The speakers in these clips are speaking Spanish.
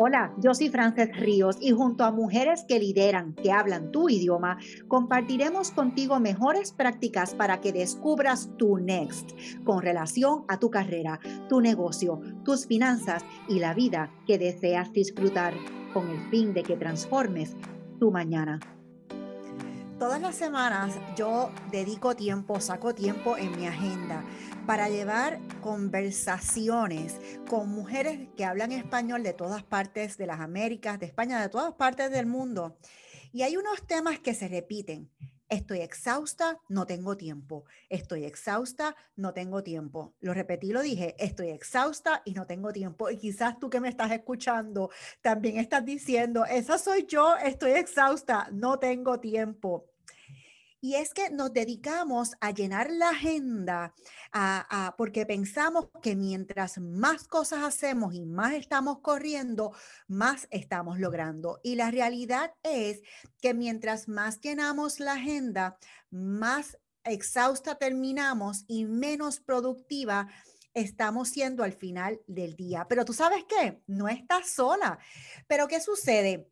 Hola, yo soy Frances Ríos y junto a mujeres que lideran, que hablan tu idioma, compartiremos contigo mejores prácticas para que descubras tu next con relación a tu carrera, tu negocio, tus finanzas y la vida que deseas disfrutar con el fin de que transformes tu mañana. Todas las semanas yo dedico tiempo, saco tiempo en mi agenda para llevar conversaciones con mujeres que hablan español de todas partes de las Américas, de España, de todas partes del mundo. Y hay unos temas que se repiten. Estoy exhausta, no tengo tiempo. Estoy exhausta, no tengo tiempo. Lo repetí, lo dije, estoy exhausta y no tengo tiempo. Y quizás tú que me estás escuchando también estás diciendo, esa soy yo, estoy exhausta, no tengo tiempo. Y es que nos dedicamos a llenar la agenda porque pensamos que mientras más cosas hacemos y más estamos corriendo, más estamos logrando. Y la realidad es que mientras más llenamos la agenda, más exhausta terminamos y menos productiva estamos siendo al final del día. Pero tú sabes qué, no estás sola. Pero ¿qué sucede?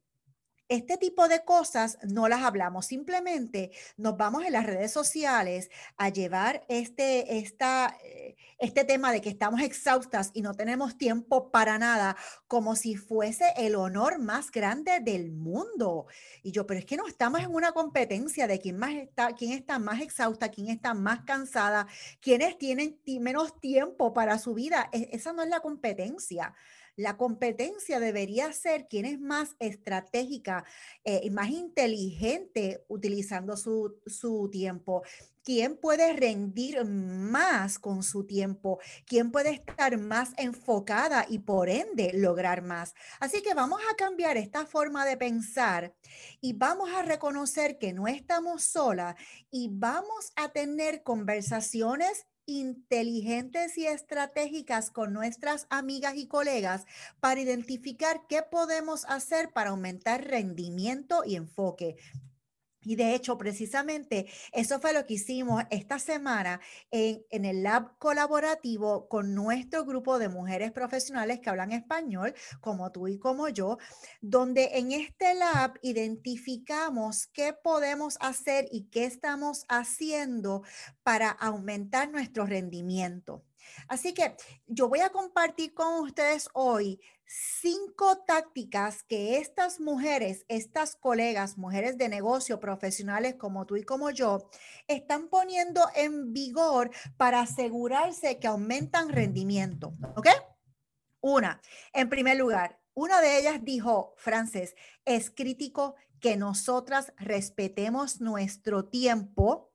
Este tipo de cosas no las hablamos, simplemente nos vamos en las redes sociales a llevar este, esta, eh, este tema de que estamos exhaustas y no tenemos tiempo para nada, como si fuese el honor más grande del mundo. Y yo, pero es que no estamos en una competencia de quién, más está, quién está más exhausta, quién está más cansada, quiénes tienen menos tiempo para su vida. E, esa no es la competencia. La competencia debería ser quién es más estratégica eh, y más inteligente utilizando su, su tiempo quién puede rendir más con su tiempo, quién puede estar más enfocada y por ende lograr más. Así que vamos a cambiar esta forma de pensar y vamos a reconocer que no estamos solas y vamos a tener conversaciones inteligentes y estratégicas con nuestras amigas y colegas para identificar qué podemos hacer para aumentar rendimiento y enfoque. Y de hecho, precisamente eso fue lo que hicimos esta semana en, el lab colaborativo con nuestro grupo de mujeres profesionales que hablan español, como tú y como yo, donde en este lab identificamos qué podemos hacer y qué estamos haciendo para aumentar nuestro rendimiento. Así que yo voy a compartir con ustedes hoy cinco tácticas que estas mujeres, estas colegas, mujeres de negocio, profesionales como tú y como yo, están poniendo en vigor para asegurarse que aumentan rendimiento. ¿Ok? Una, en primer lugar, una de ellas dijo, Frances, es crítico que nosotras respetemos nuestro tiempo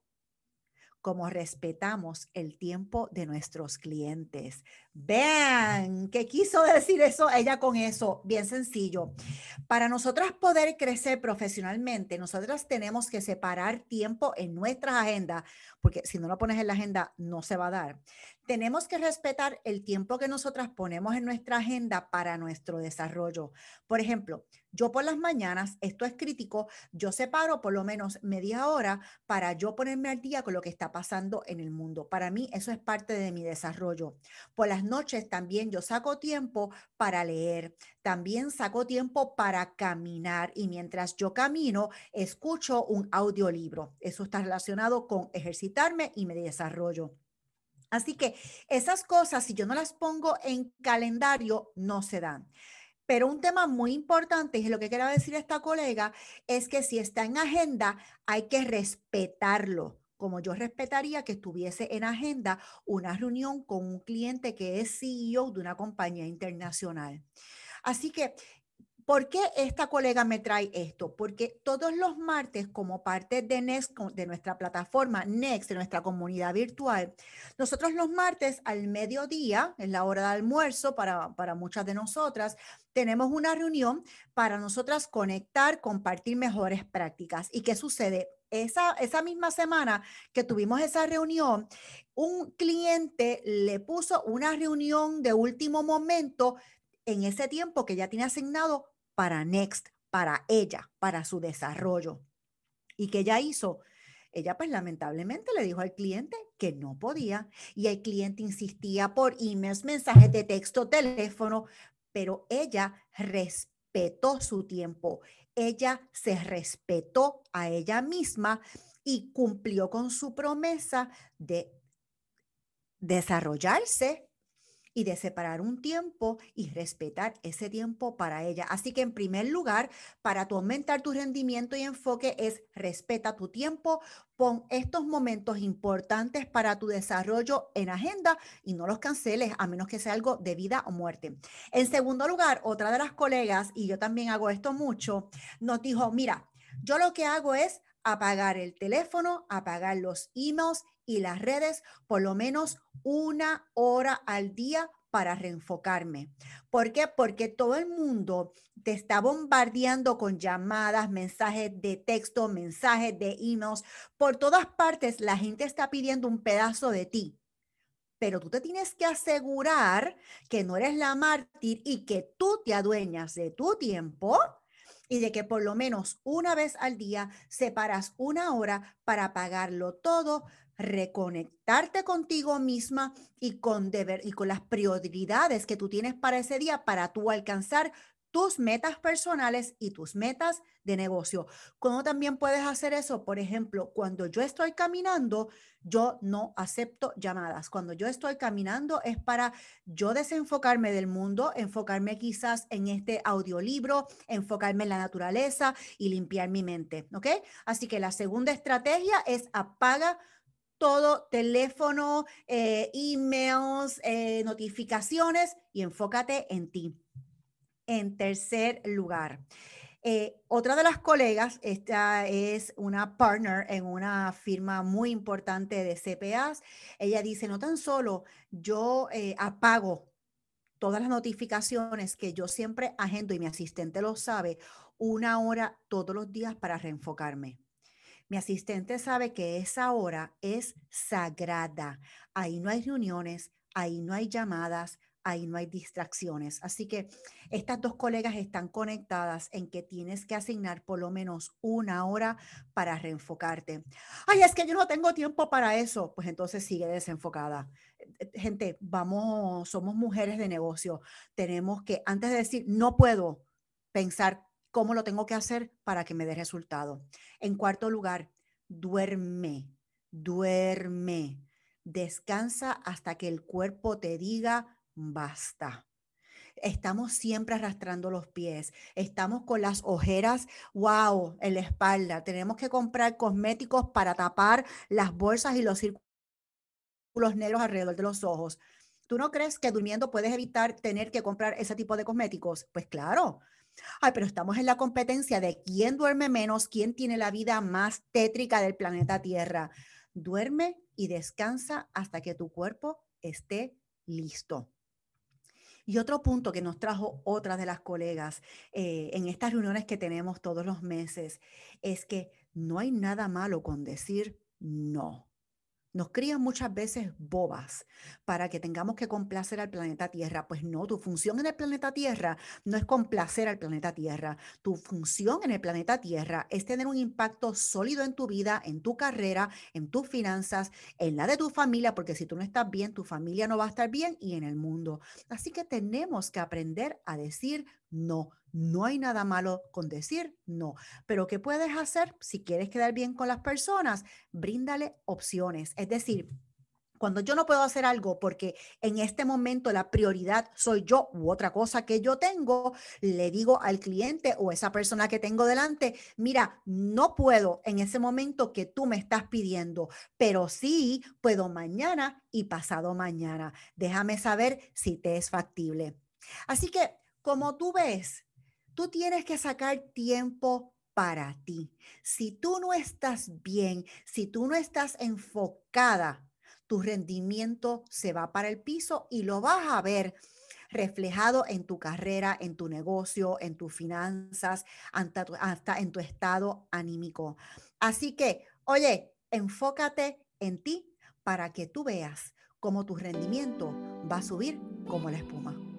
como respetamos el tiempo de nuestros clientes. Vean, ¿qué quiso decir eso ella con eso? Bien sencillo. Para nosotras poder crecer profesionalmente, nosotras tenemos que separar tiempo en nuestra agenda, porque si no lo pones en la agenda, no se va a dar. Tenemos que respetar el tiempo que nosotras ponemos en nuestra agenda para nuestro desarrollo. Por ejemplo, yo por las mañanas, esto es crítico, yo separo por lo menos media hora para yo ponerme al día con lo que está pasando en el mundo. Para mí eso es parte de mi desarrollo. Por las noches también yo saco tiempo para leer, también saco tiempo para caminar y mientras yo camino, escucho un audiolibro. Eso está relacionado con ejercitarme y mi desarrollo. Así que esas cosas, si yo no las pongo en calendario, no se dan. Pero un tema muy importante, y lo que quiero decir esta colega, es que si está en agenda, hay que respetarlo como yo respetaría que estuviese en agenda una reunión con un cliente que es CEO de una compañía internacional. Así que ¿Por qué esta colega me trae esto? Porque todos los martes, como parte de Next, de nuestra plataforma Next, de nuestra comunidad virtual, nosotros los martes al mediodía, en la hora de almuerzo para, para muchas de nosotras, tenemos una reunión para nosotras conectar, compartir mejores prácticas. ¿Y qué sucede? Esa, esa misma semana que tuvimos esa reunión, un cliente le puso una reunión de último momento en ese tiempo que ya tiene asignado para Next, para ella, para su desarrollo. ¿Y qué ella hizo? Ella pues lamentablemente le dijo al cliente que no podía y el cliente insistía por emails, mensajes de texto, teléfono, pero ella respetó su tiempo. Ella se respetó a ella misma y cumplió con su promesa de desarrollarse y de separar un tiempo y respetar ese tiempo para ella. Así que en primer lugar, para tu aumentar tu rendimiento y enfoque es respeta tu tiempo, pon estos momentos importantes para tu desarrollo en agenda y no los canceles a menos que sea algo de vida o muerte. En segundo lugar, otra de las colegas, y yo también hago esto mucho, nos dijo, mira, yo lo que hago es apagar el teléfono, apagar los emails y las redes por lo menos una hora al día para reenfocarme. ¿Por qué? Porque todo el mundo te está bombardeando con llamadas, mensajes de texto, mensajes de emails. Por todas partes la gente está pidiendo un pedazo de ti. Pero tú te tienes que asegurar que no eres la mártir y que tú te adueñas de tu tiempo y de que por lo menos una vez al día separas una hora para pagarlo todo, reconectarte contigo misma y con, deber, y las prioridades que tú tienes para ese día para tú alcanzar tus metas personales y tus metas de negocio. ¿Cómo también puedes hacer eso? Por ejemplo, cuando yo estoy caminando, yo no acepto llamadas. Cuando yo estoy caminando es para yo desenfocarme del mundo, enfocarme quizás en este audiolibro, enfocarme en la naturaleza y limpiar mi mente. ¿Ok? Así que la segunda estrategia es apaga todo teléfono, eh, emails, eh, notificaciones y enfócate en ti. En tercer lugar, eh, otra de las colegas, esta es una partner en una firma muy importante de CPAs, ella dice, no tan solo yo apago todas las notificaciones que yo siempre agendo y mi asistente lo sabe, una hora todos los días para reenfocarme. Mi asistente sabe que esa hora es sagrada. Ahí no hay reuniones, ahí no hay llamadas, ahí no hay distracciones. Así que estas dos colegas están conectadas en que tienes que asignar por lo menos una hora para reenfocarte. Ay, es que yo no tengo tiempo para eso. Pues entonces sigue desenfocada. Eh, gente, vamos, somos mujeres de negocio. Tenemos que, antes de decir, no puedo, pensar cómo lo tengo que hacer para que me dé resultado. En cuarto lugar, duerme, duerme. Descansa hasta que el cuerpo te diga basta. Estamos siempre arrastrando los pies, estamos con las ojeras, wow, en la espalda. Tenemos que comprar cosméticos para tapar las bolsas y los círculos negros alrededor de los ojos. ¿Tú no crees que durmiendo puedes evitar tener que comprar ese tipo de cosméticos? Pues claro. Ay, pero estamos en la competencia de quién duerme menos, quién tiene la vida más tétrica del planeta Tierra. Duerme y descansa hasta que tu cuerpo esté listo. Y otro punto que nos trajo otras de las colegas eh, en estas reuniones que tenemos todos los meses es que no hay nada malo con decir no. Nos crían muchas veces bobas para que tengamos que complacer al planeta Tierra. Pues no, tu función en el planeta Tierra no es complacer al planeta Tierra. Tu función en el planeta Tierra es tener un impacto sólido en tu vida, en tu carrera, en tus finanzas, en la de tu familia, porque si tú no estás bien, tu familia no va a estar bien y en el mundo. Así que tenemos que aprender a decir no. No hay nada malo con decir no, pero ¿qué puedes hacer si quieres quedar bien con las personas? Bríndale opciones. Es decir, cuando yo no puedo hacer algo porque en este momento la prioridad soy yo u otra cosa que yo tengo, le digo al cliente o esa persona que tengo delante, mira, no puedo en ese momento que tú me estás pidiendo, pero sí puedo mañana y pasado mañana. Déjame saber si te es factible. Así que, como tú ves, Tú tienes que sacar tiempo para ti. Si tú no estás bien, si tú no estás enfocada, tu rendimiento se va para el piso y lo vas a ver reflejado en tu carrera, en tu negocio, en tus finanzas, hasta, en tu estado anímico. Así que, oye, enfócate en ti para que tú veas cómo tu rendimiento va a subir como la espuma.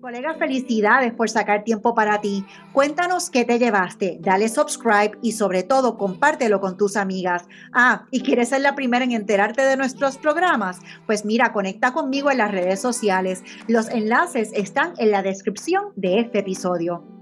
Colega, felicidades por sacar tiempo para ti. Cuéntanos qué te llevaste, dale subscribe y sobre todo compártelo con tus amigas. Ah, ¿y quieres ser la primera en enterarte de nuestros programas? Pues mira, conecta conmigo en las redes sociales. Los enlaces están en la descripción de este episodio.